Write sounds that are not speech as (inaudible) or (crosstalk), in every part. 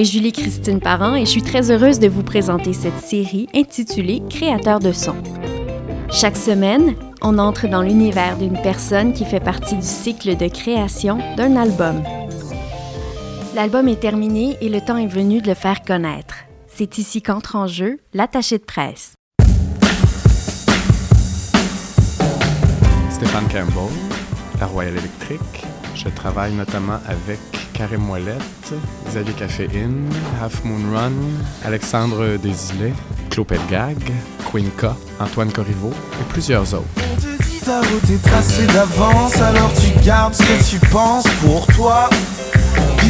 Est Julie-Christine Parent et je suis très heureuse de vous présenter cette série intitulée Créateur de son. Chaque semaine, on entre dans l'univers d'une personne qui fait partie du cycle de création d'un album. L'album est terminé et le temps est venu de le faire connaître. C'est ici qu'entre en jeu l'attaché de presse. Stéphane Campbell, la Royale Électrique. Je travaille notamment avec Karim Moellette, Xavier Caféine, Half Moon Run, Alexandre Desilets, Claude Pelgag, K, Antoine Corriveau et plusieurs autres.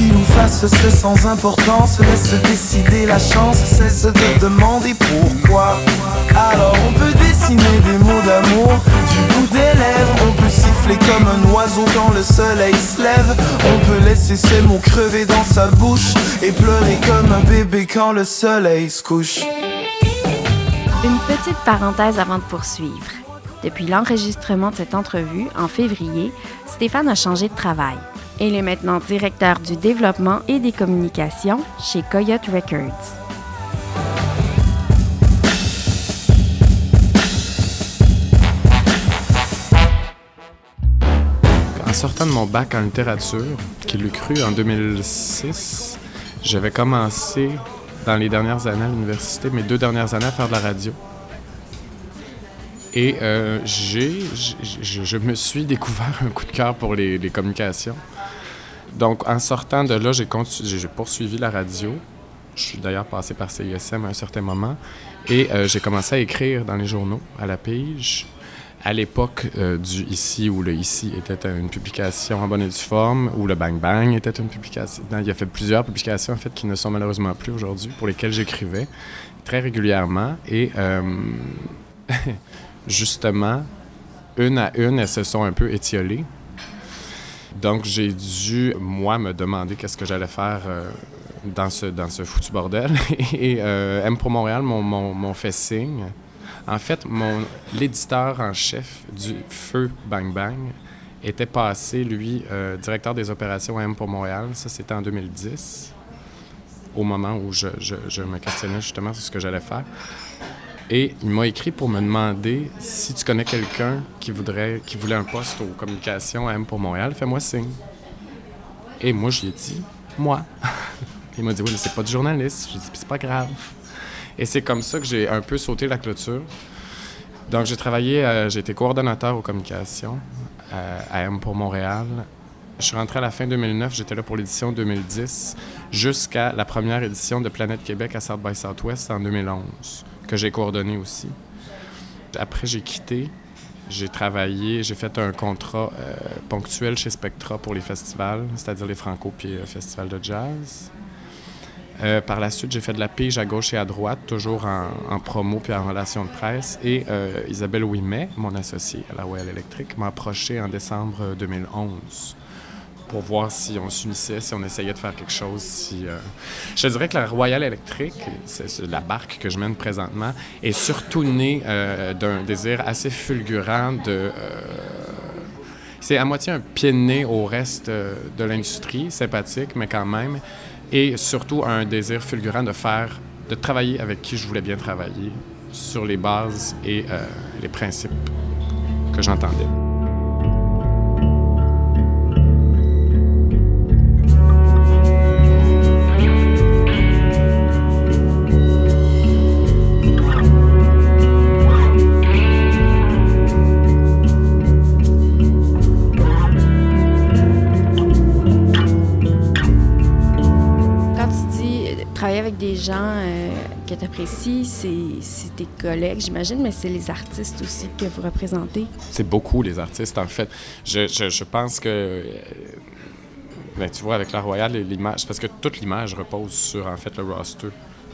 Pile ou face, c'est sans importance, laisse décider la chance, cesse de demander pourquoi. Alors on peut dessiner des mots d'amour du bout des lèvres, on peut siffler comme un oiseau quand le soleil se lève, on peut laisser ses mots crever dans sa bouche et pleurer comme un bébé quand le soleil se couche. Une petite parenthèse avant de poursuivre. Depuis l'enregistrement de cette entrevue, en février, Stéphane a changé de travail. Il est maintenant directeur du développement et des communications chez Coyote Records. En sortant de mon bac en littérature, qui l'eût cru en 2006, j'avais commencé dans les dernières années à l'université, mes deux dernières années à faire de la radio. Et euh, j'ai, je me suis découvert un coup de cœur pour les communications. Donc, en sortant de là, j'ai, poursuivi la radio. Je suis d'ailleurs passé par CISM à un certain moment. Et euh, j'ai commencé à écrire dans les journaux, à la pige. À l'époque euh, du Ici, où le Ici était une publication en bonne et due forme, où le Bang Bang était une publication. Il y a fait plusieurs publications, en fait, qui ne sont malheureusement plus aujourd'hui, pour lesquelles j'écrivais très régulièrement. Et euh, (laughs) justement, une à une, elles se sont un peu étiolées. Donc, j'ai dû, moi, me demander qu'est-ce que j'allais faire euh, dans, ce, dans foutu bordel. (laughs) Et euh, M pour Montréal m'ont- m'ont fait signe. En fait, mon l'éditeur en chef du Feu Bang Bang était passé, lui, euh, directeur des opérations à M pour Montréal. Ça, c'était en 2010, au moment où je, je- je me questionnais justement sur ce que j'allais faire. Et il m'a écrit pour me demander si tu connais quelqu'un qui voudrait, qui voulait un poste aux communications à M pour Montréal, fais-moi signe. Et moi, je lui ai dit, moi. (laughs) il m'a dit, oui, mais c'est pas du journaliste. J'ai dit, c'est pas grave. Et c'est comme ça que j'ai un peu sauté la clôture. Donc, j'ai travaillé, euh, j'ai été coordonnateur aux communications euh, à M pour Montréal. Je suis rentré à la fin 2009, j'étais là pour l'édition 2010, jusqu'à la première édition de Planète Québec à South by Southwest en 2011, que j'ai coordonné aussi. Après, j'ai quitté. J'ai travaillé, j'ai fait un contrat euh, ponctuel chez Spectra pour les festivals, c'est-à-dire les Franco puis le Festival de jazz. Euh, par la suite, j'ai fait de la pige à gauche et à droite, toujours en, promo puis en relation de presse. Et euh, Isabelle Ouimet, mon associée à la Royal Electric, m'a approché en décembre 2011 pour voir si on s'unissait, si on essayait de faire quelque chose. Si, euh, Je dirais que la Royal Electric, c'est la barque que je mène présentement, est surtout née euh, d'un désir assez fulgurant de... euh, c'est à moitié un pied de nez au reste de l'industrie, sympathique, mais quand même. Et surtout un désir fulgurant de faire, de travailler avec qui je voulais bien travailler sur les bases et les principes que j'entendais. Que tu apprécies, c'est tes collègues, j'imagine, mais c'est les artistes aussi que vous représentez. C'est beaucoup les artistes, en fait. Je, pense que, euh, ben, tu vois, avec la Royale, l'image, parce que toute l'image repose sur, en fait, le roster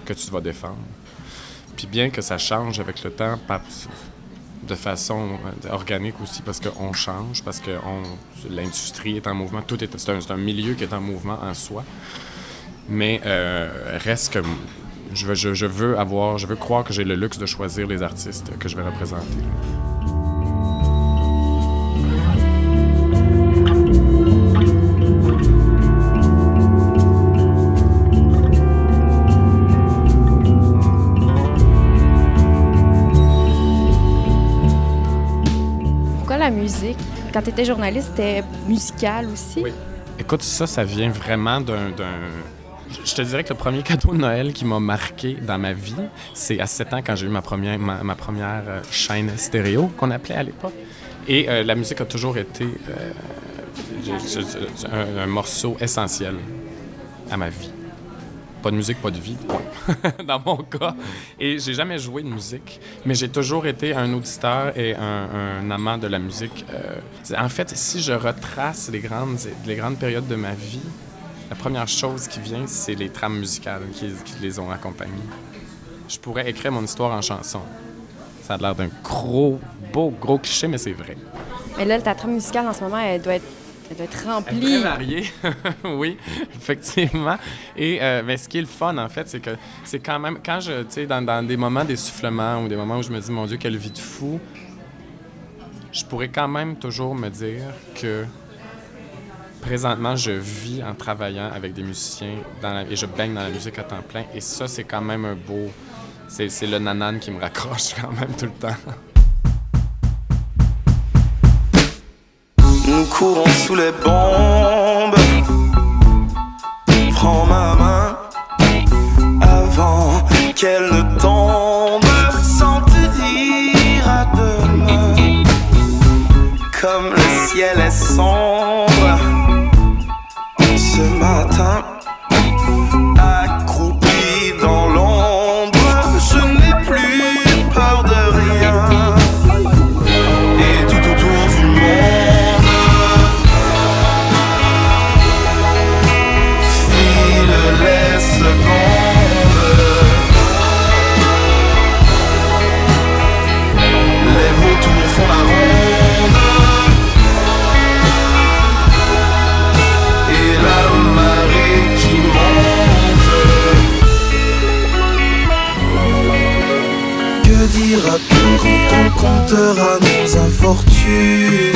que tu vas défendre. Puis bien que ça change avec le temps, de façon euh, organique aussi, parce qu'on change, parce que l'industrie est en mouvement, tout est, c'est un, c'est un milieu qui est en mouvement en soi. Mais euh, reste que je, veux avoir, je veux croire que j'ai le luxe de choisir les artistes que je vais représenter. Pourquoi la musique? Quand tu étais journaliste, c'était musical aussi? Oui. Écoute, ça, ça vient vraiment d'un je te dirais que le premier cadeau de Noël qui m'a marqué dans ma vie, c'est à 7 ans quand j'ai eu ma première, ma, première euh, chaîne stéréo, qu'on appelait à l'époque. Et euh, la musique a toujours été euh, un, morceau essentiel à ma vie. Pas de musique, pas de vie, (laughs) dans mon cas. Et j'ai jamais joué de musique, mais j'ai toujours été un auditeur et un, amant de la musique. en fait, si je retrace les grandes, les grandes périodes de ma vie, la première chose qui vient, c'est les trames musicales qui, les ont accompagnées. Je pourrais écrire mon histoire en chanson. Ça a l'air d'un gros, beau, gros cliché, mais c'est vrai. Mais là, ta trame musicale, en ce moment, elle doit être, elle doit être remplie. Elle est très variée, (laughs) oui, effectivement. Et euh, mais ce qui est le fun, en fait, c'est que c'est quand même, quand je, tu sais, dans, dans, des moments d'essoufflement ou des moments où je me dis, mon Dieu, quelle vie de fou, je pourrais quand même toujours me dire que présentement, je vis en travaillant avec des musiciens et je baigne dans la musique à temps plein. Et ça, c'est quand même un beau. C'est le nanan qui me raccroche (laughs) quand même tout le temps. Nous courons sous les bombes. Prends ma main avant qu'elle ne tombe. Sans te dire à demain. Comme le ciel est sombre ce matin. Comptera nos infortunes.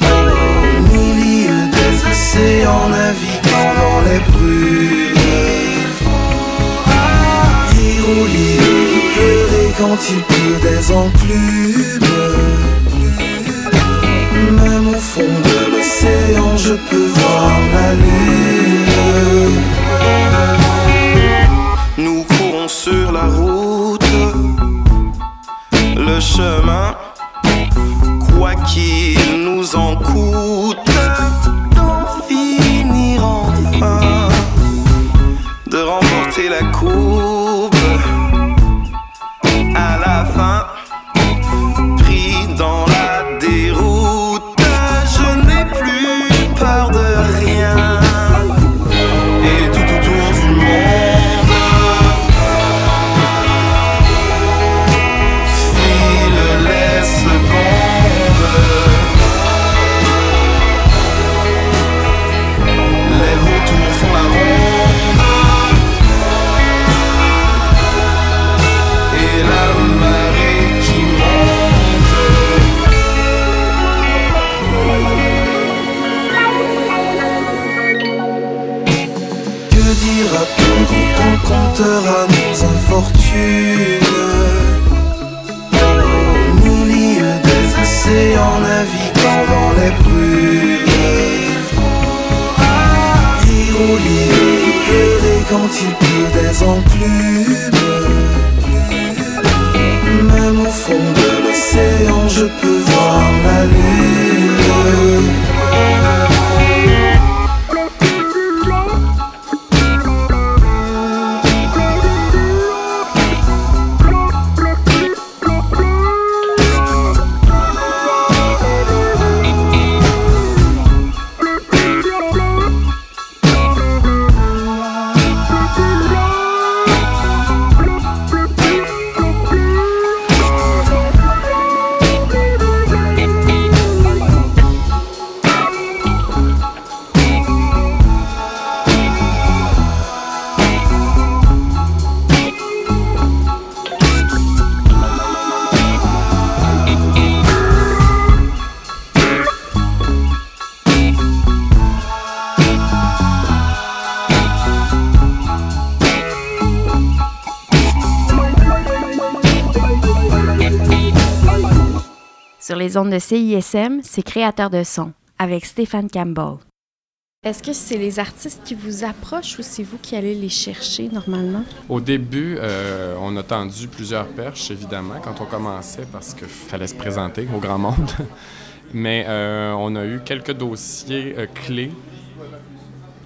Au milieu des océans, naviguant dans les brumes. Rire ou lire, pleurer quand il pleut des enclumes. Même au fond de l'océan, je peux voir la lune. Les ondes de CISM, c'est Créateur de son avec Stéphane Campbell. Est-ce que c'est les artistes qui vous approchent ou c'est vous qui allez les chercher normalement? Au début, euh, on a tendu plusieurs perches, évidemment, quand on commençait, parce qu'il fallait se présenter au grand monde. (laughs) Mais euh, on a eu quelques dossiers euh, clés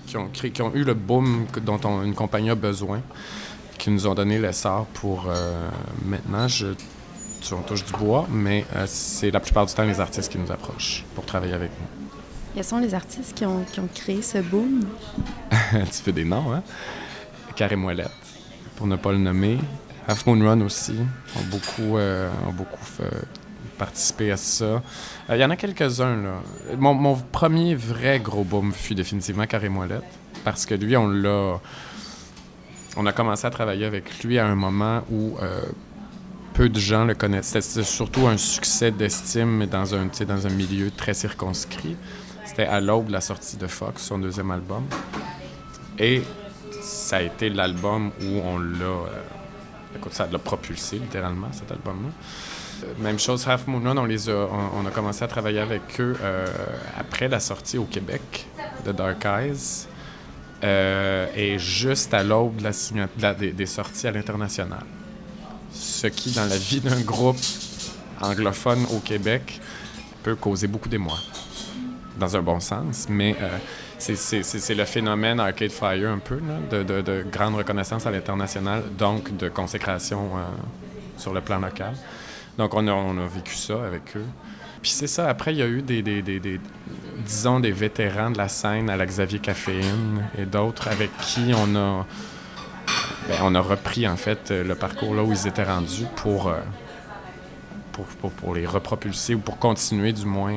qui ont, qui ont eu le boom dont une compagnie a besoin, qui nous ont donné l'essor pour maintenant. Je, on touche du bois, mais c'est la plupart du temps les artistes qui nous approchent pour travailler avec nous. Quels sont les artistes qui ont, créé ce boom? (laughs) tu fais des noms, hein? Carré Moellette, pour ne pas le nommer. Half Moon Run aussi, ont beaucoup, euh, ont beaucoup participé à ça. Euh, il y en a quelques-uns, là. Mon, premier vrai gros boom fut définitivement Carré Moellette, parce que lui, on l'a... On a commencé à travailler avec lui à un moment où euh, peu de gens le connaissaient. C'était surtout un succès d'estime, dans un, milieu très circonscrit. C'était à l'aube de la sortie de Fox, son deuxième album. Et ça a été l'album où on l'a. Euh, écoute, ça l'a propulsé littéralement, cet album-là. Euh, même chose, Half Moon on, les a, on, a commencé à travailler avec eux euh, après la sortie au Québec de Dark Eyes et juste à l'aube de la, des, des, sorties à l'international. Ce qui, dans la vie d'un groupe anglophone au Québec, peut causer beaucoup d'émoi dans un bon sens, mais euh, c'est le phénomène Arcade Fire un peu, de, de, grande reconnaissance à l'international, donc de consécration euh, sur le plan local. Donc on a, vécu ça avec eux. Puis c'est ça, après il y a eu des, disons, des vétérans de la scène à la Xavier Caféine et d'autres avec qui on a, ben, on a repris en fait le parcours là où ils étaient rendus pour, euh, pour, pour, pour, les repropulser ou pour continuer du moins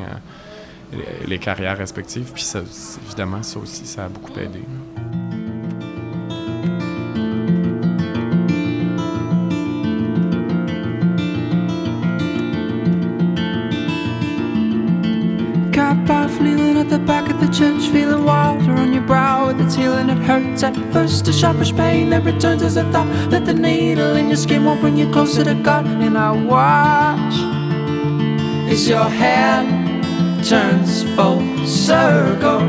les, carrières respectives. Puis ça, évidemment, ça aussi, ça a beaucoup aidé. Healing. It hurts at first, a sharpish pain that returns as a thought that the needle in your skin won't bring you closer to God. And I watch as your hand turns full circle.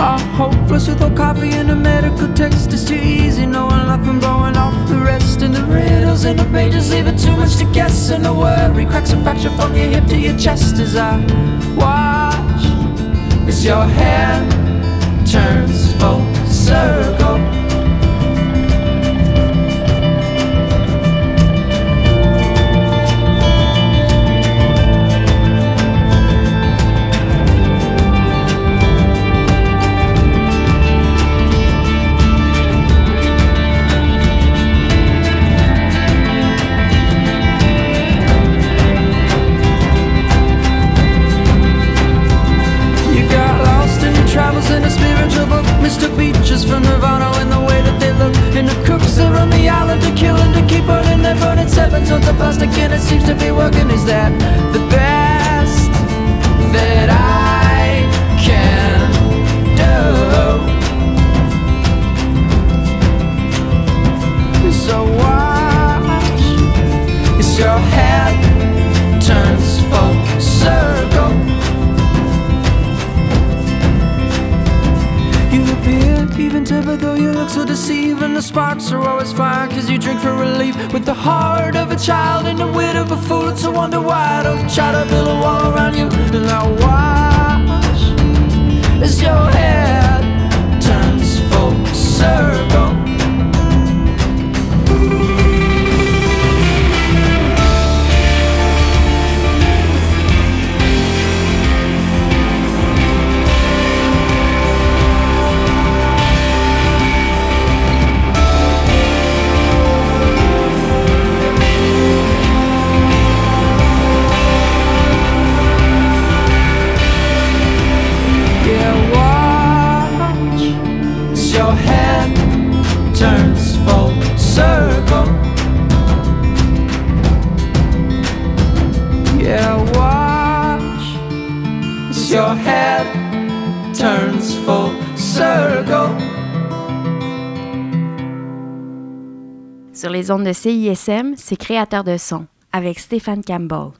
I'm hopeless without coffee and a medical text. It's too easy knowing nothing blowing off the rest. And the riddles in the pages leaving too much to guess. And the worry cracks a fracture from your hip to your chest as I watch as your hand turns full circle. island to kill and to keep burning They're burning seven. Tons of plastic and it seems to be working. Is that the best that I can do? So watch as your head turns full circle. You appear even tempered though you look so deceiving. The sparks are always fire cause you drink for relief. With the heart of a child and the wit of a fool, it's a wonder why I don't try to build a wall around you. And I watch as your head turns full circle. Les ondes de CISM, c'est créateur de son avec Stéphane Campbell.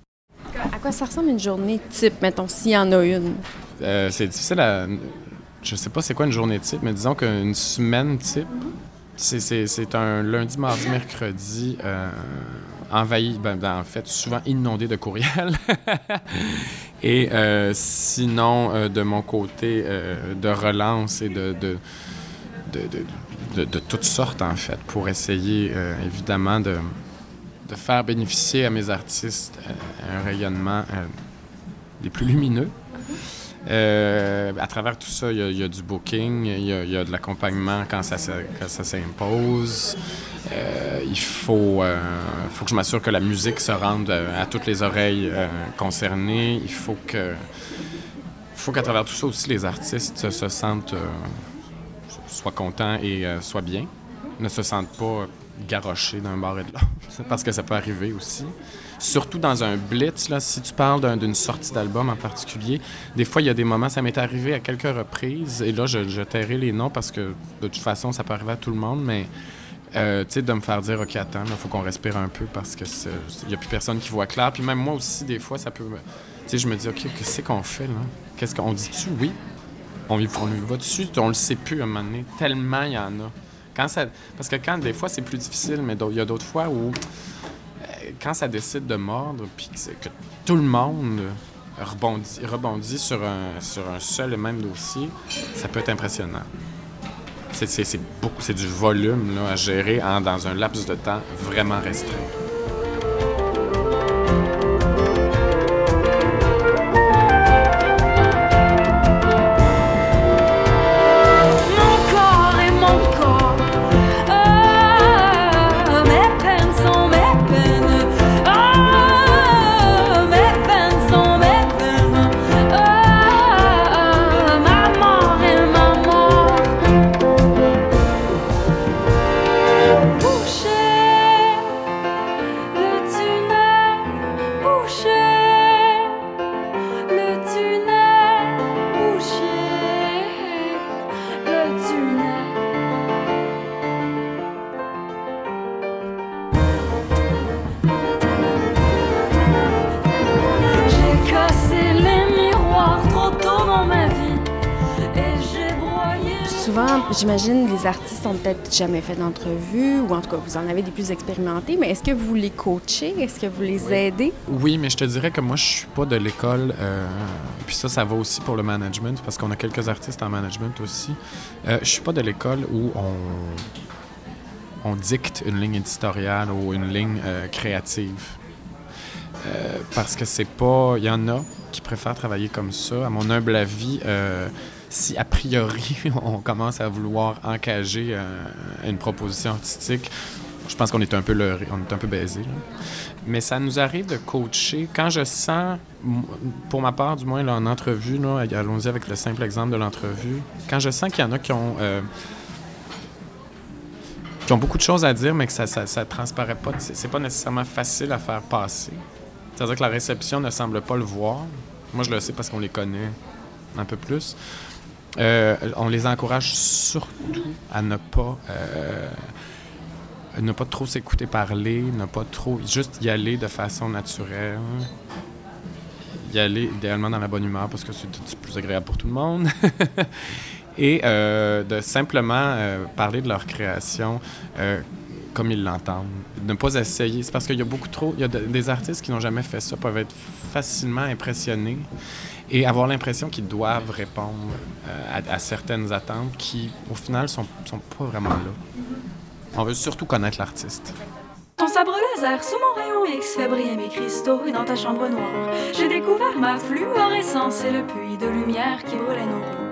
À quoi ça ressemble une journée type, mettons, s'il y en a une? Euh, c'est difficile à. Je sais pas c'est quoi une journée type, mais disons qu'une semaine type, c'est un lundi, mardi, mercredi euh, envahi, ben, ben, en fait, souvent inondé de courriels. (laughs) et euh, sinon, de mon côté, de relance et de, de, de, de, toutes sortes, en fait, pour essayer, évidemment, de de faire bénéficier à mes artistes euh, un rayonnement euh, des plus lumineux. Euh, à travers tout ça, il y, a du booking, il y, a de l'accompagnement quand ça, ça s'impose. il faut, faut que je m'assure que la musique se rende à toutes les oreilles concernées. Il faut que, faut qu'à travers tout ça aussi, les artistes se sentent, soient contents et soient bien, ne se sentent pas garocher d'un bord et de l'autre, (laughs) parce que ça peut arriver aussi. Surtout dans un blitz, là, si tu parles d'une sortie d'album en particulier, des fois, il y a des moments, ça m'est arrivé à quelques reprises, et là, je, je tairai les noms parce que de toute façon, ça peut arriver à tout le monde, mais euh, tu sais, de me faire dire, OK, attends, il faut qu'on respire un peu parce qu'il n'y a plus personne qui voit clair. Puis même moi aussi, des fois, ça peut. Tu sais, je me dis, OK, qu'est-ce qu'on fait, là? Qu'est-ce qu'on dit-tu? Oui? On, on lui va dessus, on le sait plus à un moment donné. Tellement il y en a. Parce que quand, des fois, c'est plus difficile, mais il y a d'autres fois où, euh, quand ça décide de mordre, puis que, tout le monde rebondit, rebondit sur, un, sur un seul et même dossier, ça peut être impressionnant. C'est beaucoup, c'est du volume là, à gérer dans un laps de temps vraiment restreint. J'imagine les artistes ont peut-être jamais fait d'entrevue, ou en tout cas, vous en avez des plus expérimentés, mais est-ce que vous les coachez? Est-ce que vous les aidez? Oui, mais je te dirais que moi, je suis pas de l'école, euh, puis ça, ça va aussi pour le management, parce qu'on a quelques artistes en management aussi. Euh, je suis pas de l'école où on, on dicte une ligne éditoriale ou une ligne euh, créative. Euh, parce que c'est pas. Il y en a qui préfèrent travailler comme ça. À mon humble avis, si a priori (laughs) on commence à vouloir encager euh, une proposition artistique, je pense qu'on est un peu leurré, on est un peu baisé. Mais ça nous arrive de coacher. Quand je sens, pour ma part du moins, en entrevue, allons-y avec le simple exemple de l'entrevue, quand je sens qu'il y en a qui ont, euh, qui ont beaucoup de choses à dire, mais que ça, ça, ça transparaît pas, c'est pas nécessairement facile à faire passer. C'est-à-dire que la réception ne semble pas le voir. Moi, je le sais parce qu'on les connaît un peu plus. Euh, on les encourage surtout à ne pas euh, ne pas trop s'écouter parler, ne pas trop juste y aller de façon naturelle. Y aller idéalement dans la bonne humeur parce que c'est plus agréable pour tout le monde. (laughs) Et euh, de simplement parler de leur création comme ils l'entendent. Ne pas essayer. C'est parce qu'il y a beaucoup trop. Il y a des artistes qui n'ont jamais fait ça, peuvent être facilement impressionnés et avoir l'impression qu'ils doivent répondre euh, à, certaines attentes qui, au final, sont, sont pas vraiment là. On veut surtout connaître l'artiste. Ton sabre laser sous mon rayon X fait briller mes cristaux et dans ta chambre noire, j'ai découvert ma fluorescence et le puits de lumière qui brûlait nos peaux.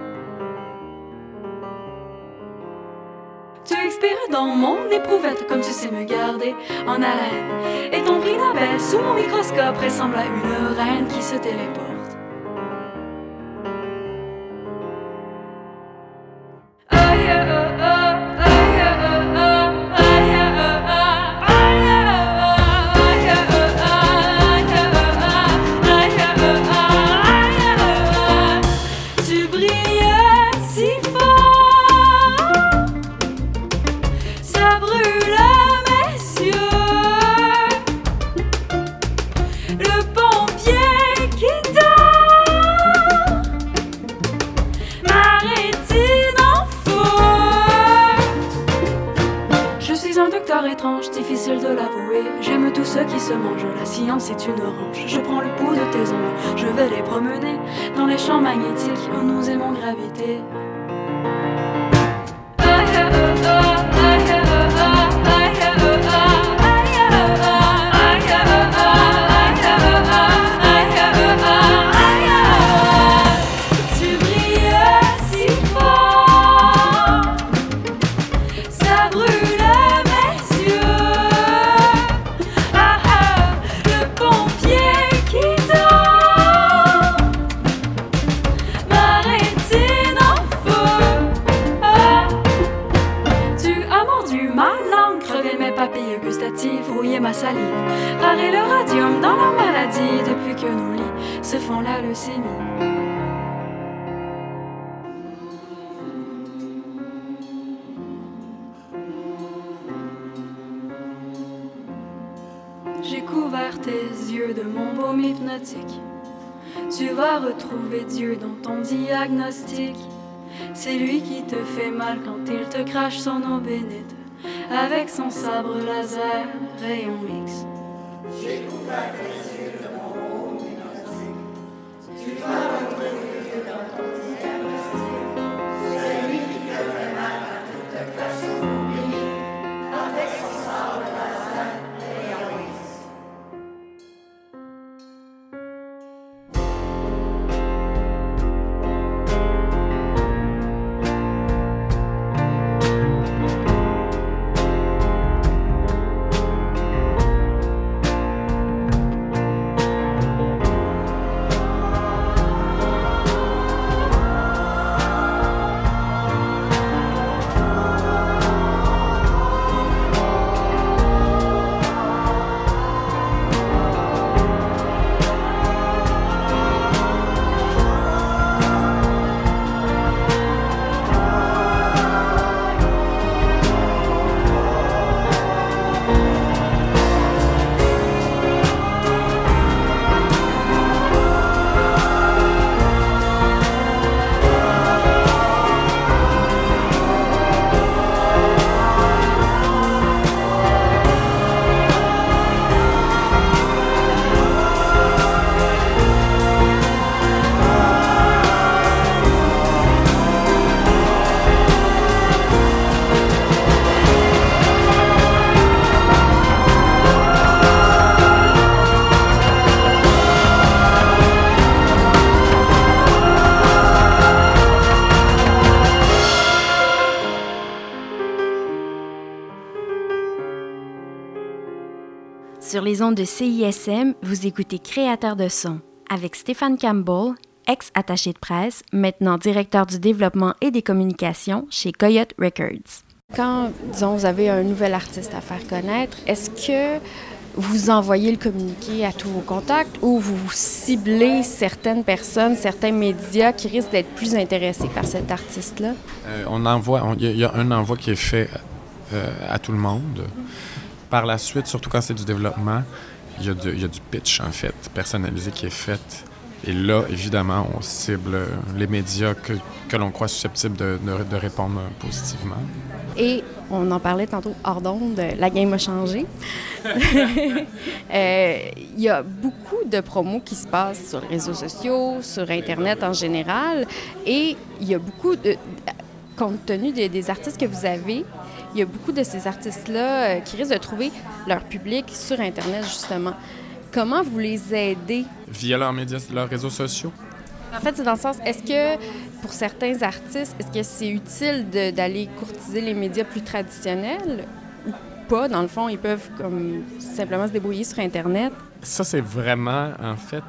Tu expires dans mon éprouvette comme tu sais me garder en haleine. Et ton prix Nobel sous mon microscope ressemble à une reine qui se téléporte. J'aime tout ce qui se mange, la science est une orange. Je prends le pouls de tes ongles, je vais les promener dans les champs magnétiques où nous aimons graviter. Te fait mal quand il te crache son eau bénite avec son sabre laser rayon X. J'ai couvert les de mon monde Tu vas retrouver dans ton les ondes de CISM, vous écoutez Créateur de son avec Stéphane Campbell, ex-attaché de presse, maintenant directeur du développement et des communications chez Coyote Records. Quand, disons, vous avez un nouvel artiste à faire connaître, est-ce que vous envoyez le communiqué à tous vos contacts ou vous ciblez certaines personnes, certains médias qui risquent d'être plus intéressés par cet artiste-là? Euh, on envoie, il y, a un envoi qui est fait euh, à tout le monde. Par la suite, surtout quand c'est du développement, il y, a du, il y, a du pitch, en fait, personnalisé qui est fait. Et là, évidemment, on cible les médias que, que l'on croit susceptibles de, de, de, répondre positivement. Et on en parlait tantôt hors d'onde, la game a changé. (laughs) euh, il y a beaucoup de promos qui se passent sur les réseaux sociaux, sur Internet en général. Et il y a beaucoup de. Compte tenu des, des artistes que vous avez, il y a beaucoup de ces artistes-là euh, qui risquent de trouver leur public sur Internet, justement. Comment vous les aidez? Via leurs médias, leurs réseaux sociaux. En fait, c'est dans le sens, est-ce que pour certains artistes, est-ce que c'est utile d'aller courtiser les médias plus traditionnels ou pas? Dans le fond, ils peuvent comme simplement se débrouiller sur Internet. Ça, c'est vraiment, en fait,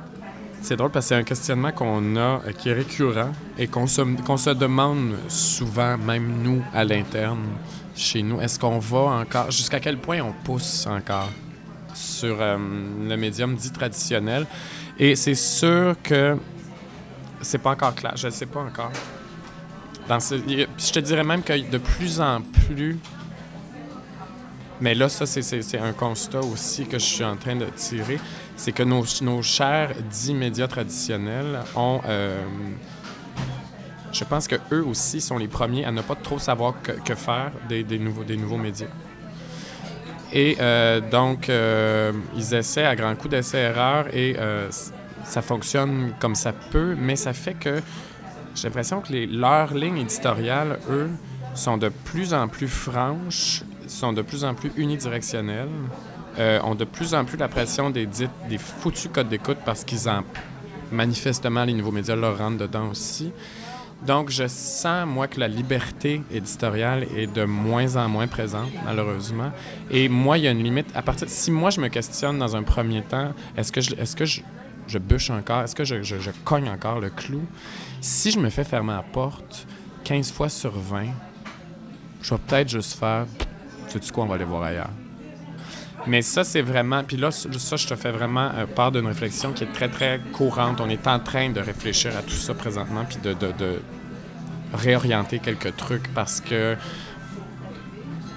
c'est drôle parce que c'est un questionnement qu'on a, euh, qui est récurrent et qu'on se, qu'on se demande souvent, même nous, à l'interne, chez nous? Est-ce qu'on va encore, jusqu'à quel point on pousse encore sur euh, le médium dit traditionnel? Et c'est sûr que c'est pas encore clair, je ne sais pas encore. Je te dirais même que de plus en plus, mais là, ça, c'est un constat aussi que je suis en train de tirer, c'est que nos, nos chers dits médias traditionnels ont... Euh, je pense que eux aussi sont les premiers à ne pas trop savoir que, faire des, nouveaux, des nouveaux médias. Et euh, donc, euh, ils essaient à grands coups d'essais-erreurs et euh, ça fonctionne comme ça peut, mais ça fait que j'ai l'impression que les, leurs lignes éditoriales, eux, sont de plus en plus franches, sont de plus en plus unidirectionnelles, ont de plus en plus la pression des, des foutus codes d'écoute parce qu'ils en manifestement, les nouveaux médias leur rentrent dedans aussi. Donc, je sens, moi, que la liberté éditoriale est de moins en moins présente, malheureusement. Et moi, il y a une limite. À partir, si moi, je me questionne dans un premier temps, est-ce que je, est-ce que je, bûche encore? Est-ce que je, cogne encore le clou? Si je me fais fermer la porte 15 fois sur 20, je vais peut-être juste faire, sais-tu quoi, on va aller voir ailleurs. Mais ça, c'est vraiment. Puis là, ça, je te fais vraiment euh, part d'une réflexion qui est très, très courante. On est en train de réfléchir à tout ça présentement, puis de, de, de réorienter quelques trucs parce que.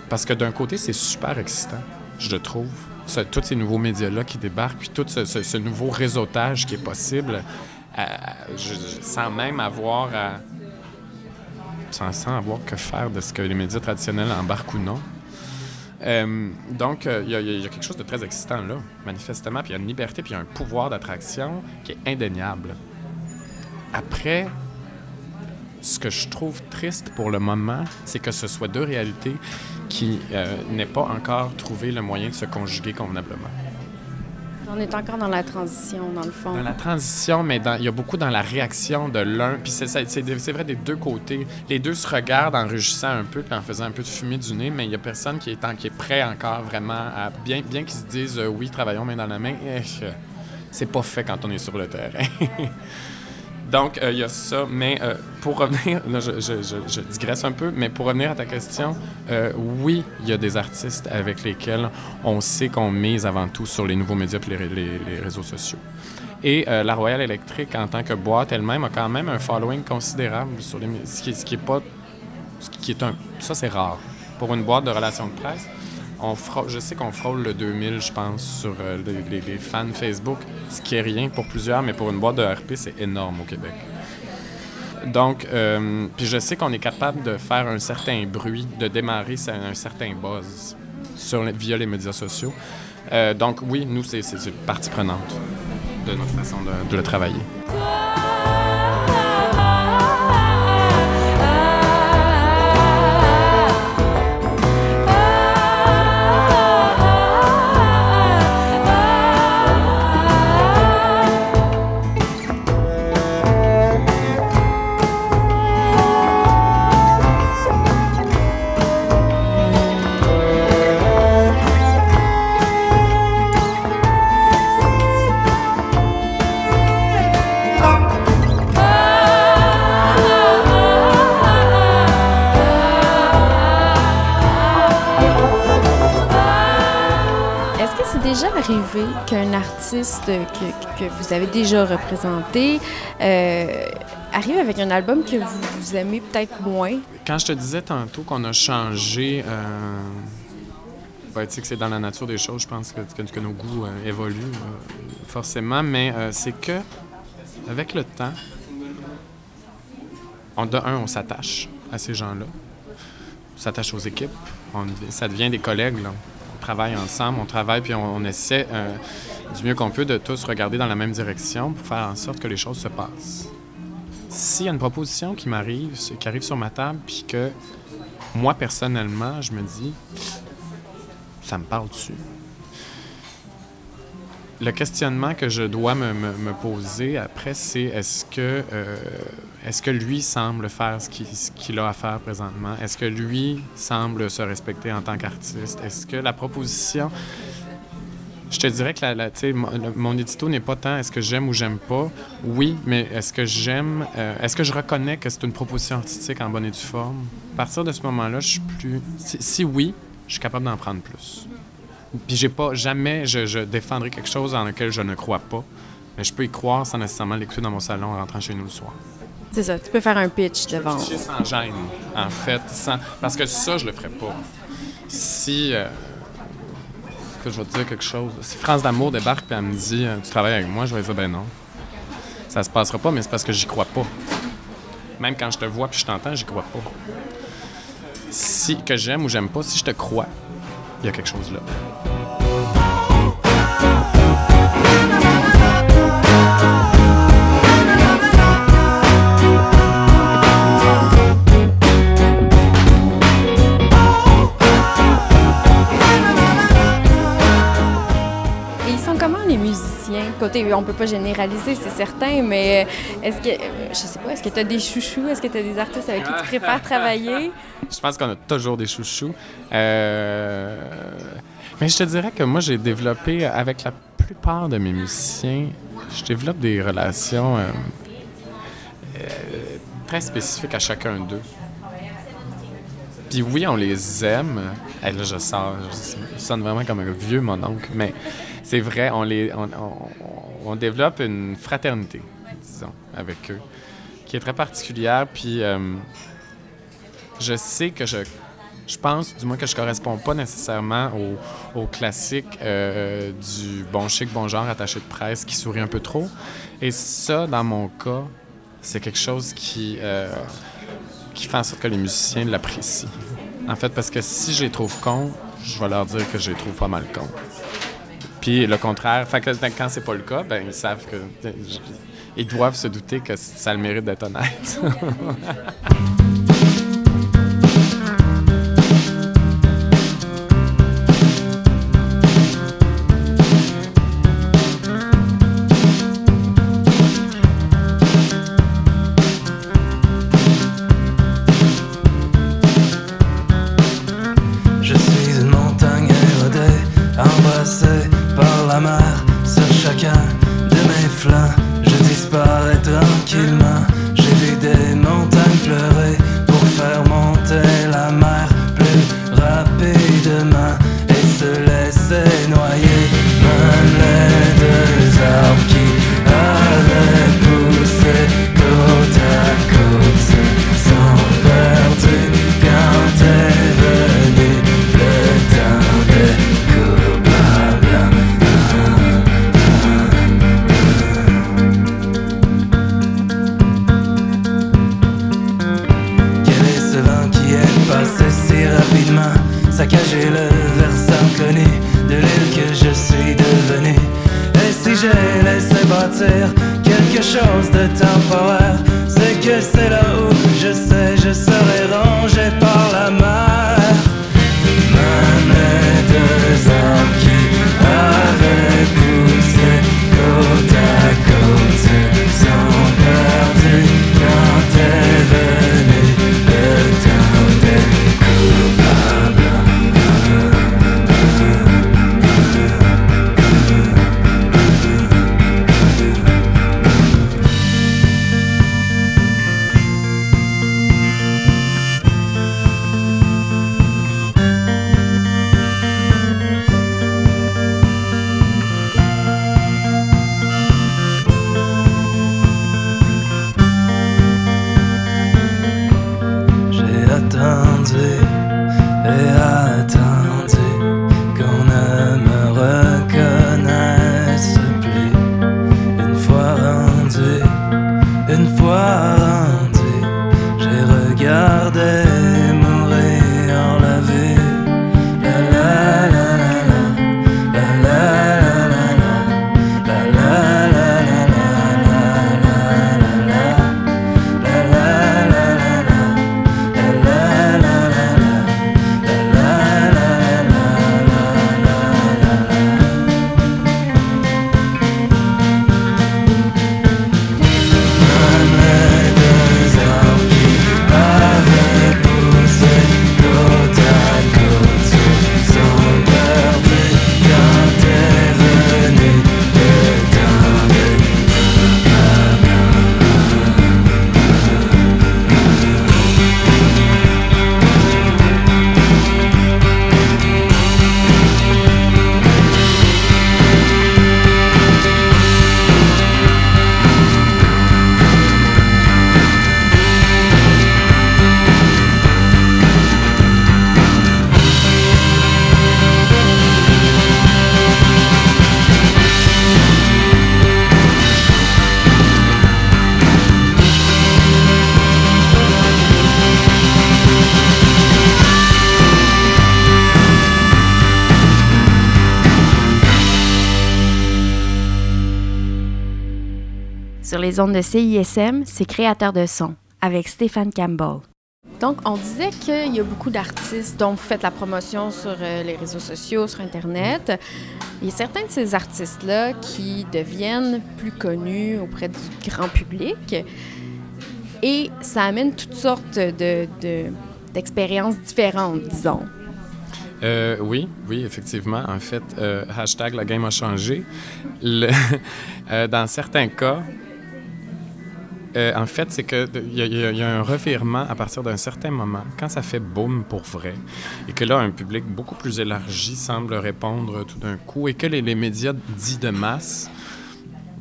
Parce que d'un côté, c'est super excitant, je trouve. Ce, tous ces nouveaux médias-là qui débarquent, puis tout ce, ce, nouveau réseautage qui est possible, sans même avoir à. Sans, sans avoir que faire de ce que les médias traditionnels embarquent ou non. Euh, donc, il euh, y, y, a quelque chose de très excitant là, manifestement. Puis il y a une liberté, puis il y a un pouvoir d'attraction qui est indéniable. Après, ce que je trouve triste pour le moment, c'est que ce soit deux réalités qui euh, n'aient pas encore trouvé le moyen de se conjuguer convenablement. On est encore dans la transition, dans le fond. Dans la transition, mais il y a beaucoup dans la réaction de l'un. Puis c'est vrai des deux côtés. Les deux se regardent en rugissant un peu, puis en faisant un peu de fumée du nez, mais il n'y a personne qui est, en, qui est prêt encore vraiment à. Bien, bien qu'ils se disent euh, oui, travaillons main dans la main, eh, c'est pas fait quand on est sur le terrain. (laughs) Donc, il euh, y a ça. Mais euh, pour revenir, (laughs) là, je, digresse un peu, mais pour revenir à ta question, euh, oui, il y a des artistes avec lesquels on sait qu'on mise avant tout sur les nouveaux médias et les, réseaux sociaux. Et la Royale Électrique, en tant que boîte elle-même, a quand même un following considérable sur les ce qui, ce qui est pas. Ce qui est un. Ça, c'est rare. Pour une boîte de relations de presse, on je sais qu'on frôle le 2000, je pense, sur euh, les, les, fans Facebook, ce qui est rien pour plusieurs, mais pour une boîte de RP, c'est énorme au Québec. Donc, euh, puis je sais qu'on est capable de faire un certain bruit, de démarrer un certain buzz sur, via les médias sociaux. Euh, donc, oui, nous, c'est une partie prenante de notre façon de, de le travailler. Arrivé qu'un artiste que, que, vous avez déjà représenté euh, arrive avec un album que vous, vous aimez peut-être moins? Quand je te disais tantôt qu'on a changé, euh, ben, que c'est dans la nature des choses, je pense que, que, que nos goûts euh, évoluent euh, forcément, mais euh, c'est que avec le temps, on, de un, on s'attache à ces gens-là, on s'attache aux équipes, on, ça devient des collègues. Là travaille ensemble, on travaille, puis on, essaie euh, du mieux qu'on peut de tous regarder dans la même direction pour faire en sorte que les choses se passent. S'il y a une proposition qui m'arrive, qui arrive sur ma table, puis que moi, personnellement, je me dis, ça me parle dessus. Le questionnement que je dois me, poser après, c'est est-ce que, euh, est-ce que lui semble faire ce qu'il qu a à faire présentement? Est-ce que lui semble se respecter en tant qu'artiste? Est-ce que la proposition... Je te dirais que la, la, mon, mon édito n'est pas tant est-ce que j'aime ou j'aime pas. Oui, mais est-ce que j'aime, euh, est-ce que je reconnais que c'est une proposition artistique en bonne et due forme? À partir de ce moment-là, je suis plus... Si, si oui, je suis capable d'en prendre plus. Puis j'ai pas jamais je, je, défendrai quelque chose en lequel je ne crois pas, mais je peux y croire sans nécessairement l'écouter dans mon salon en rentrant chez nous le soir. C'est ça, tu peux faire un pitch je devant. Pitcher sans gêne, en fait, sans... parce que ça je le ferais pas. Si euh... que je vais te dire quelque chose, si France d'amour débarque et elle me dit tu travailles avec moi, je vais dire ben non. Ça se passera pas, mais c'est parce que j'y crois pas. Même quand je te vois puis je t'entends, j'y crois pas. Si que j'aime ou j'aime pas, si je te crois, il y a quelque chose là. Côté, on peut pas généraliser, c'est certain, mais est-ce que, je sais pas, est-ce que tu as des chouchous? Est-ce que tu as des artistes avec qui tu préfères travailler? (laughs) Je pense qu'on a toujours des chouchous. Euh, mais je te dirais que moi, j'ai développé avec la plupart de mes musiciens, je développe des relations euh, euh, très spécifiques à chacun d'eux. Puis oui, on les aime. là, je sors, je sonne vraiment comme un vieux mon oncle, mais c'est vrai, on, les, on, développe une fraternité, disons, avec eux, qui est très particulière. Puis euh, je sais que je, je pense, du moins, que je corresponds pas nécessairement au, au classique euh, du bon chic, bon genre attaché de presse qui sourit un peu trop. Et ça, dans mon cas, c'est quelque chose qui. Euh, qui fait en sorte que les musiciens l'apprécient. En fait, parce que si je les trouve cons, je vais leur dire que je les trouve pas mal cons. Puis le contraire, fait que quand c'est pas le cas, ben ils savent que ils doivent se douter que ça a le mérite d'être honnête. (laughs) Close the top les ondes de CISM, c'est créateur de son avec Stéphane Campbell. Donc, on disait qu'il y a beaucoup d'artistes dont vous faites la promotion sur euh, les réseaux sociaux, sur Internet. Il y a certains de ces artistes-là qui deviennent plus connus auprès du grand public. Et ça amène toutes sortes de, d'expériences différentes, disons. Euh, oui, oui, effectivement. En fait, euh, hashtag la game a changé. (laughs) dans certains cas, euh, en fait, c'est qu'il y, y, a un revirement à partir d'un certain moment, quand ça fait boom pour vrai, et que là, un public beaucoup plus élargi semble répondre tout d'un coup, et que les, médias dits de masse,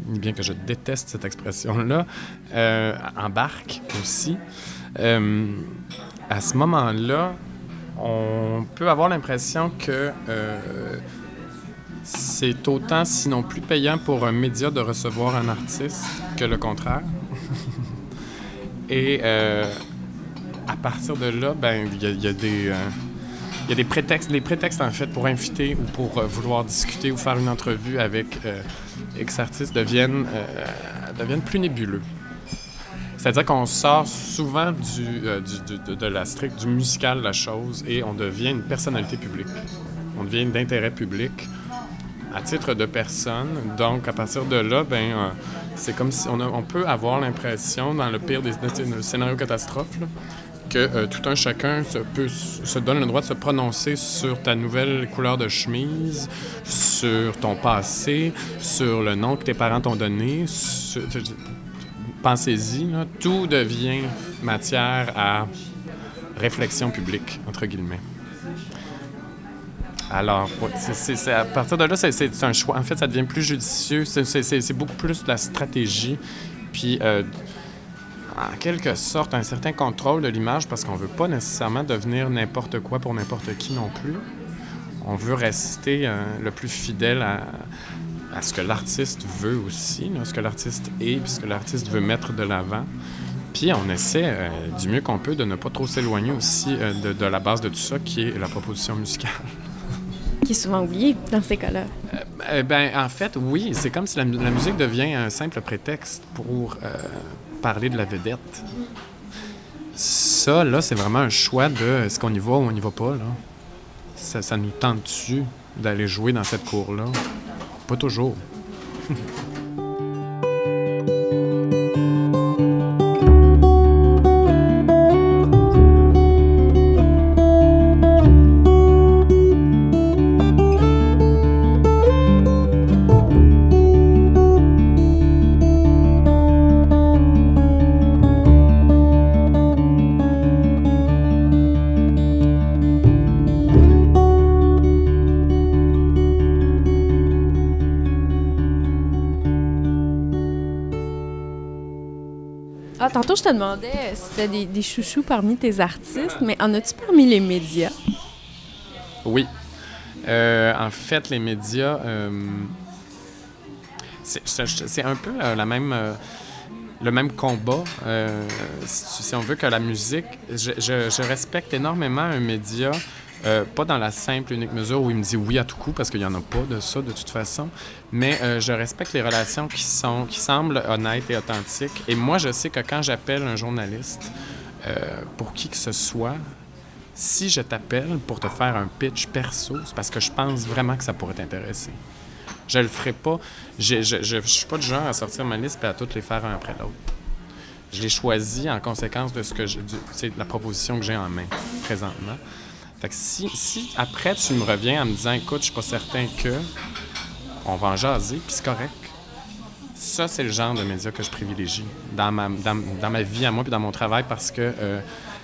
bien que je déteste cette expression-là, euh, embarquent aussi. Euh, à ce moment-là, on peut avoir l'impression que c'est autant, sinon plus payant pour un média de recevoir un artiste que le contraire. Et euh, à partir de là, ben il y, a des euh, y a des prétextes, les prétextes en fait pour inviter ou pour euh, vouloir discuter ou faire une entrevue avec ex-artistes deviennent, deviennent plus nébuleux. C'est-à-dire qu'on sort souvent du, du de, la stricte, du musical la chose et on devient une personnalité publique. On devient d'intérêt public à titre de personne. Donc, à partir de là, ben, c'est comme si on, peut avoir l'impression, dans le pire des, scénarios catastrophes, que euh, tout un chacun se donne le droit de se prononcer sur ta nouvelle couleur de chemise, sur ton passé, sur le nom que tes parents t'ont donné. Pensez-y, tout devient matière à réflexion publique, entre guillemets. Alors, à partir de là, c'est, un choix. En fait, ça devient plus judicieux. C'est, beaucoup plus de la stratégie. Puis, euh, en quelque sorte, un certain contrôle de l'image parce qu'on veut pas nécessairement devenir n'importe quoi pour n'importe qui non plus. On veut rester euh, le plus fidèle à, ce que l'artiste veut aussi, ce que l'artiste est, puis ce que l'artiste veut mettre de l'avant. Puis on essaie euh, du mieux qu'on peut de ne pas trop s'éloigner aussi de, la base de tout ça, qui est la proposition musicale (laughs) qui est souvent oublié dans ces cas-là. Euh, euh, ben, en fait, oui. C'est comme si la, musique devient un simple prétexte pour euh, parler de la vedette. Ça, là, c'est vraiment un choix de est-ce qu'on y va ou on n'y va pas, là. Ça, ça nous tente-tu d'aller jouer dans cette cour-là? Pas toujours. (laughs) je te demandais si tu des, des chouchous parmi tes artistes, mais en as-tu parmi les médias? Oui. Euh, en fait, les médias, euh, c'est un peu euh, la même, le même combat. Si, on veut que la musique, je respecte énormément un média euh, pas dans la simple unique mesure où il me dit oui à tout coup, parce qu'il n'y en a pas de ça de toute façon, mais euh, je respecte les relations qui, sont, qui semblent honnêtes et authentiques. Et moi, je sais que quand j'appelle un journaliste, euh, pour qui que ce soit, si je t'appelle pour te faire un pitch perso, c'est parce que je pense vraiment que ça pourrait t'intéresser. Je le ferai pas. Je ne suis pas du genre à sortir ma liste et à toutes les faire un après l'autre. Je l'ai choisi en conséquence de ce que c'est la proposition que j'ai en main présentement. Fait que si, après tu me reviens en me disant écoute, je suis pas certain que on va en jaser, puis c'est correct. Ça, c'est le genre de médias que je privilégie dans ma, dans, ma vie à moi puis dans mon travail parce que euh,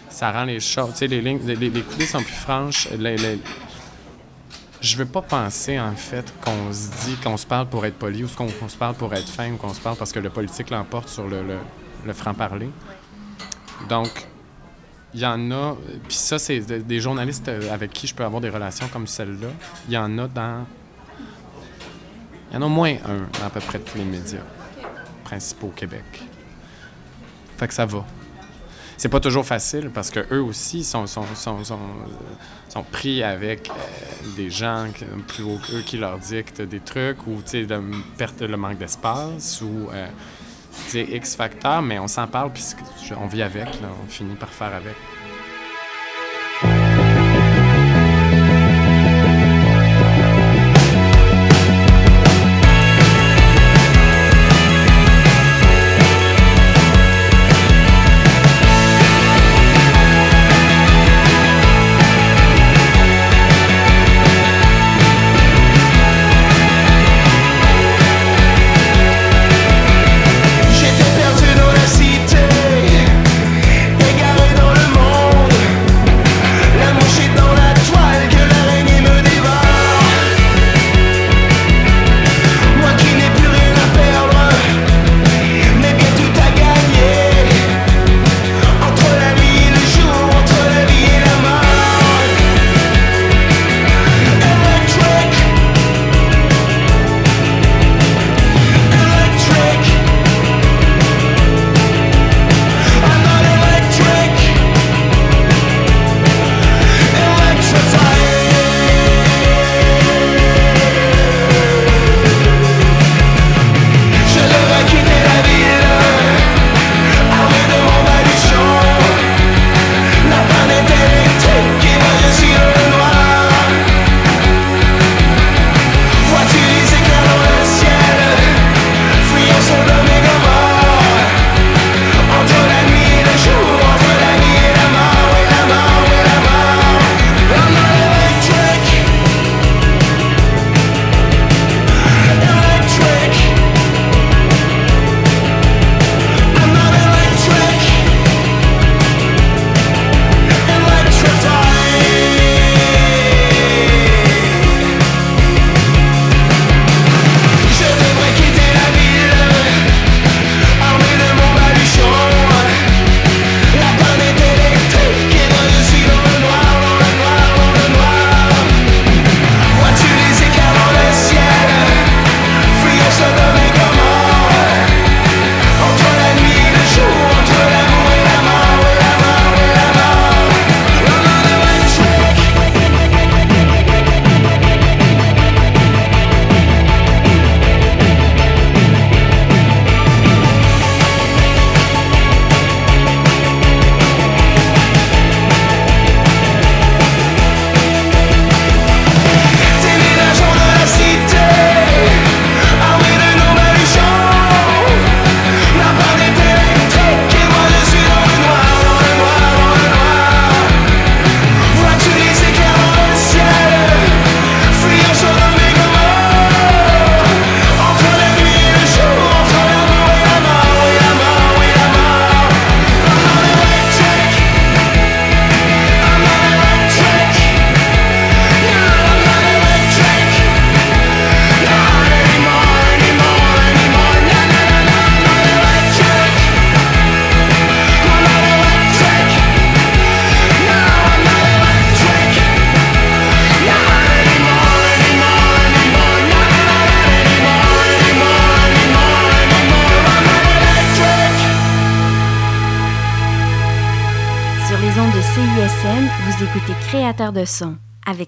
ça rend les choses. Tu sais, les lignes, les, coulées sont plus franches. Les, les... Je veux pas penser, en fait, qu'on se dit qu'on se parle pour être poli ou qu'on se parle pour être fin ou qu'on se parle parce que le politique l'emporte sur le, le, le franc-parler. Donc, il y en a, puis ça, c'est des journalistes euh, avec qui je peux avoir des relations comme celle-là. Il y en a dans. Il y en a moins un dans à peu près tous les médias principaux au Québec. Fait que ça va. C'est pas toujours facile parce que eux aussi sont, sont, sont, sont, pris avec euh, des gens plus haut qu'eux qui leur dictent des trucs ou le, perte, le manque d'espace ou. Euh, X facteur, mais on s'en parle, puis on vit avec, on finit par faire avec.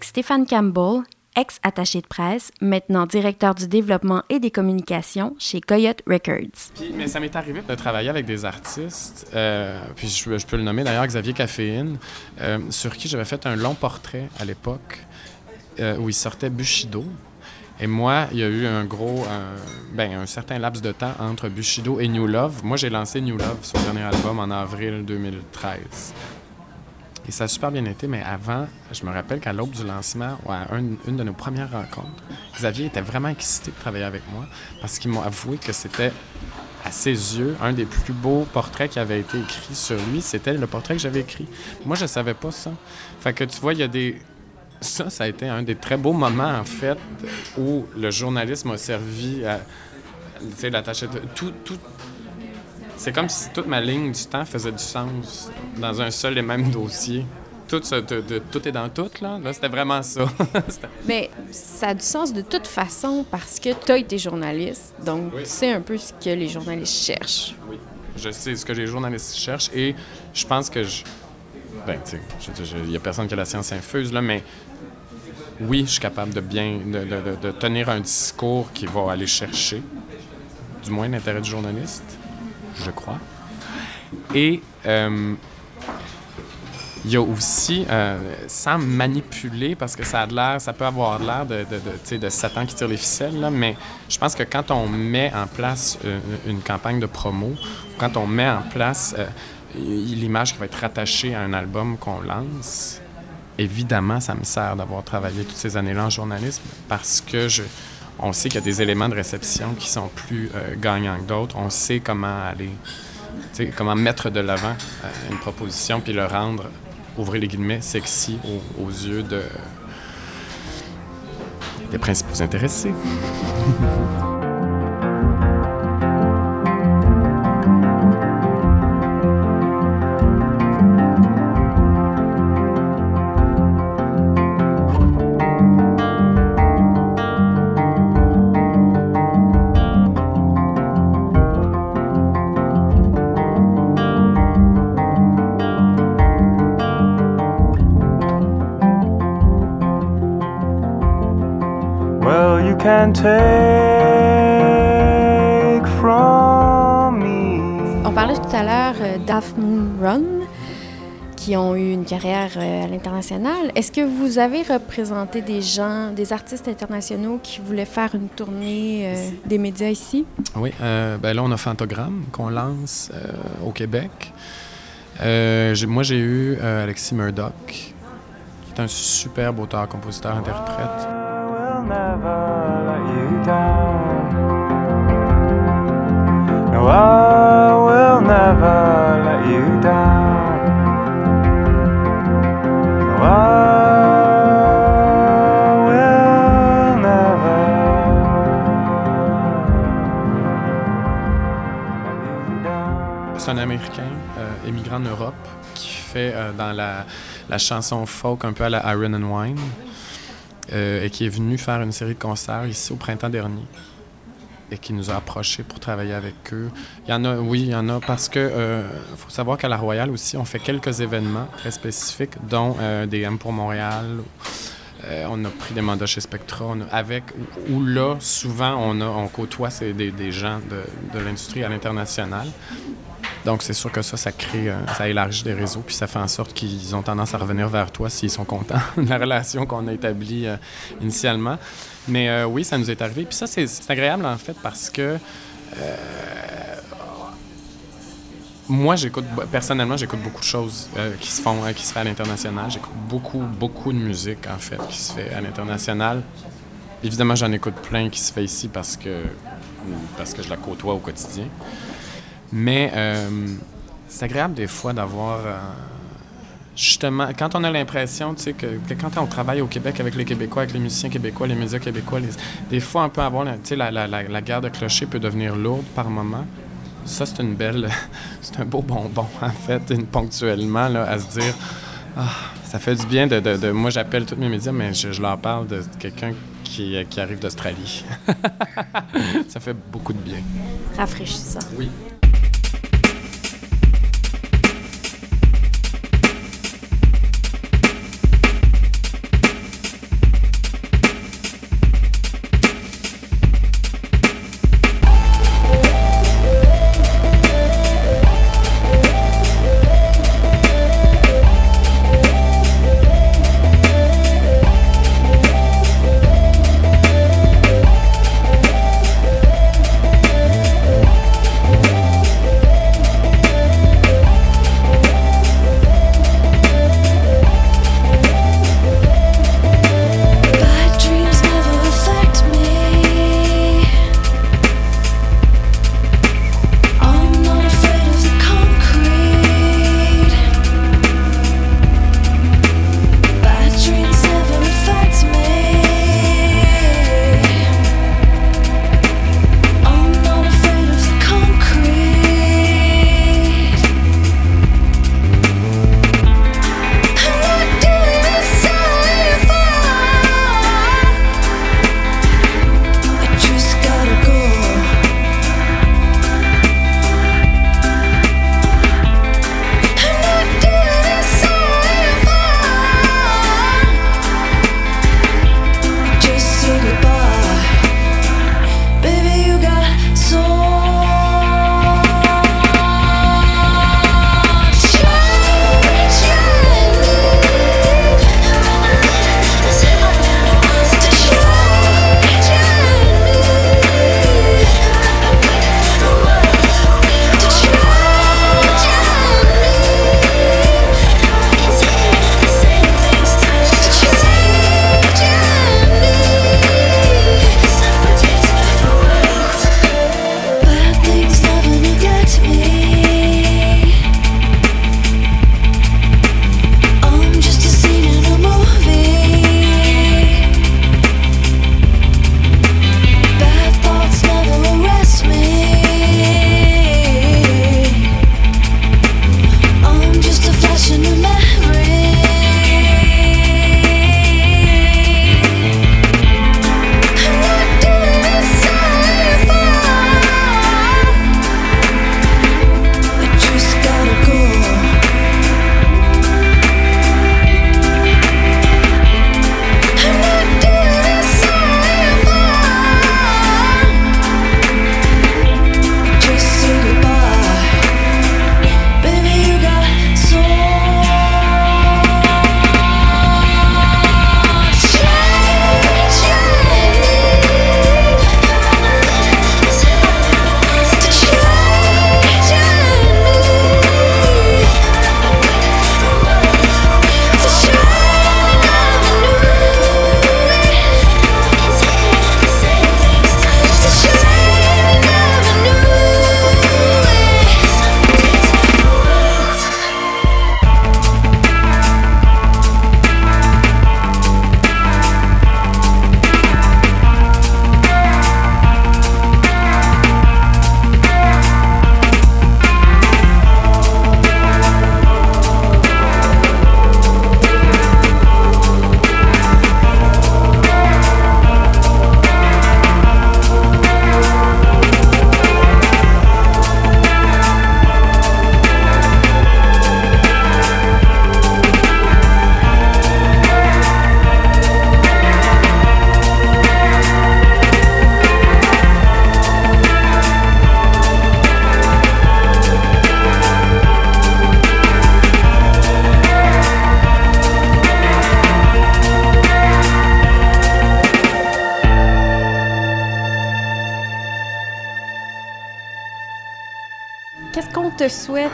Stéphane Campbell, ex-attaché de presse, maintenant directeur du développement et des communications chez Coyote Records. mais ça m'est arrivé de travailler avec des artistes, euh, puis je, peux le nommer d'ailleurs Xavier Caféine, euh, sur qui j'avais fait un long portrait à l'époque euh, où il sortait Bushido. Et moi, il y a eu un gros, ben, un certain laps de temps entre Bushido et New Love. Moi, j'ai lancé New Love, son dernier album, en avril 2013. Et ça a super bien été, mais avant, je me rappelle qu'à l'aube du lancement, ou à une de nos premières rencontres, Xavier était vraiment excité de travailler avec moi parce qu'il m'a avoué que c'était, à ses yeux, un des plus beaux portraits qui avait été écrit sur lui. C'était le portrait que j'avais écrit. Moi, je savais pas ça. Fait que tu vois, il y a des. Ça, ça a été un des très beaux moments, en fait, où le journalisme a servi à. Tu sais. Tout, tout, c'est comme si toute ma ligne du temps faisait du sens dans un seul et même dossier. Tout, tout est dans tout, là. là c'était vraiment ça. (laughs) Mais ça a du sens de toute façon parce que tu as été journaliste, donc tu sais un peu ce que les journalistes cherchent. Oui, je sais ce que les journalistes cherchent et je pense que je. Ben, tu sais, il n'y a personne qui a la science infuse, là, mais oui, je suis capable de bien. de tenir un discours qui va aller chercher, du moins l'intérêt du journaliste je crois. Et euh, il y a aussi, euh, sans manipuler, parce que ça a l'air, ça peut avoir l'air de, de, de, Satan qui tire les ficelles, mais je pense que quand on met en place euh, une, campagne de promo, quand on met en place l'image qui va être rattachée à un album qu'on lance, évidemment, ça me sert d'avoir travaillé toutes ces années-là en journalisme parce que je, on sait qu'il y a des éléments de réception qui sont plus gagnants que d'autres. On sait comment aller comment mettre de l'avant euh, une proposition puis le rendre, ouvrir les guillemets, sexy aux, yeux de, des principaux intéressés. (laughs) On parlait tout à l'heure euh, d'Af Moon Run, qui ont eu une carrière euh, à l'international. Est-ce que vous avez représenté des gens, des artistes internationaux qui voulaient faire une tournée euh, des médias ici? Oui, ben là, on a Fantogramme qu'on lance au Québec. moi, j'ai eu Alexis Murdoch, qui est un superbe auteur, compositeur, interprète. C'est un Américain, euh, émigrant en Europe, qui fait euh, dans la, la, chanson folk un peu à la Iron and Wine. Euh, et qui est venu faire une série de concerts ici au printemps dernier et qui nous a approchés pour travailler avec eux. Il y en a, oui, il y en a, parce que euh, faut savoir qu'à la Royale aussi, on fait quelques événements très spécifiques, dont euh, des M pour Montréal. on a pris des mandats chez Spectra, avec où là, souvent, on, a, on côtoie des, des gens de, de l'industrie à l'international. Donc, c'est sûr que ça, ça crée, euh, ça élargit des réseaux, puis ça fait en sorte qu'ils ont tendance à revenir vers toi s'ils sont contents (laughs) de la relation qu'on a établie euh, initialement. Mais euh, oui, ça nous est arrivé. Puis ça, c'est agréable, en fait, parce que moi, j'écoute, personnellement, j'écoute beaucoup de choses qui se font, qui se fait à l'international. J'écoute beaucoup, beaucoup de musique, en fait, qui se fait à l'international. Évidemment, j'en écoute plein qui se fait ici parce que, parce que je la côtoie au quotidien. Mais euh, c'est agréable des fois d'avoir. Euh, justement, quand on a l'impression, tu sais, que, quand on travaille au Québec avec les Québécois, avec les musiciens québécois, les médias québécois, des fois, on peut avoir, tu sais, la, la, la, guerre de clocher peut devenir lourde par moment. Ça, c'est une belle, (laughs) c'est un beau bonbon, en fait, une, ponctuellement, là, à se dire, ah, ça fait du bien de, de, moi, j'appelle tous mes médias, mais je, je leur parle de quelqu'un qui, qui arrive d'Australie. (laughs) ça fait beaucoup de bien. Rafraîchissant. Oui.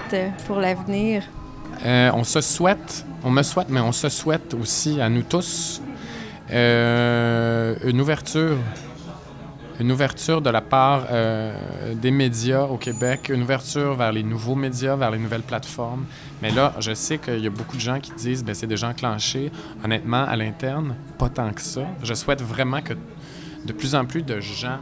Souhaite pour l'avenir? Euh, on se souhaite, on me souhaite, mais on se souhaite aussi à nous tous euh, une ouverture. Une ouverture de la part euh, des médias au Québec, une ouverture vers les nouveaux médias, vers les nouvelles plateformes. Mais là, je sais qu'il y a beaucoup de gens qui disent ben, c'est déjà enclenché. Honnêtement, à l'interne, pas tant que ça. Je souhaite vraiment que de plus en plus de gens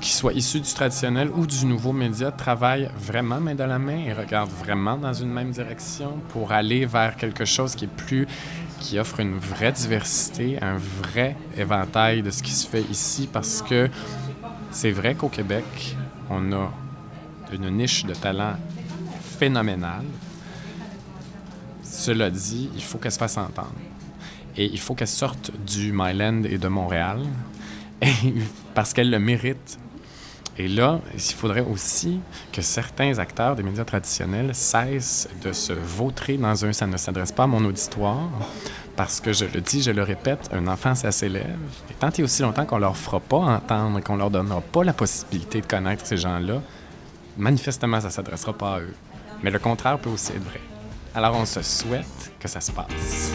qui soient issus du traditionnel ou du nouveau média, travaillent vraiment main dans la main et regardent vraiment dans une même direction pour aller vers quelque chose qui est plus qui offre une vraie diversité, un vrai éventail de ce qui se fait ici parce que c'est vrai qu'au Québec, on a une niche de talent phénoménale. Cela dit, il faut qu'elle se fasse entendre. Et il faut qu'elle sorte du Myland et de Montréal (laughs) parce qu'elle le mérite. Et là, il faudrait aussi que certains acteurs des médias traditionnels cessent de se vautrer dans un ça ne s'adresse pas à mon auditoire, parce que je le dis, je le répète, un enfant, ça s'élève. Et tant et aussi longtemps qu'on leur fera pas entendre, qu'on leur donnera pas la possibilité de connaître ces gens-là, manifestement, ça s'adressera pas à eux. Mais le contraire peut aussi être vrai. Alors on se souhaite que ça se passe.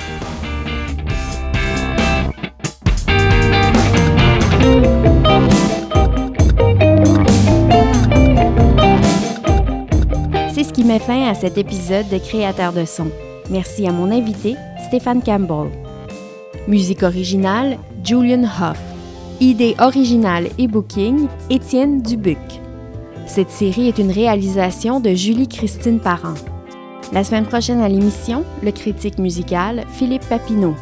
Qui met fin à cet épisode de Créateurs de son. Merci à mon invité, Stéphane Campbell. Musique originale, Julian Hoff. Idée originale et booking, Étienne Dubuc. Cette série est une réalisation de Julie-Christine Parent. La semaine prochaine à l'émission, le critique musical Philippe Papineau.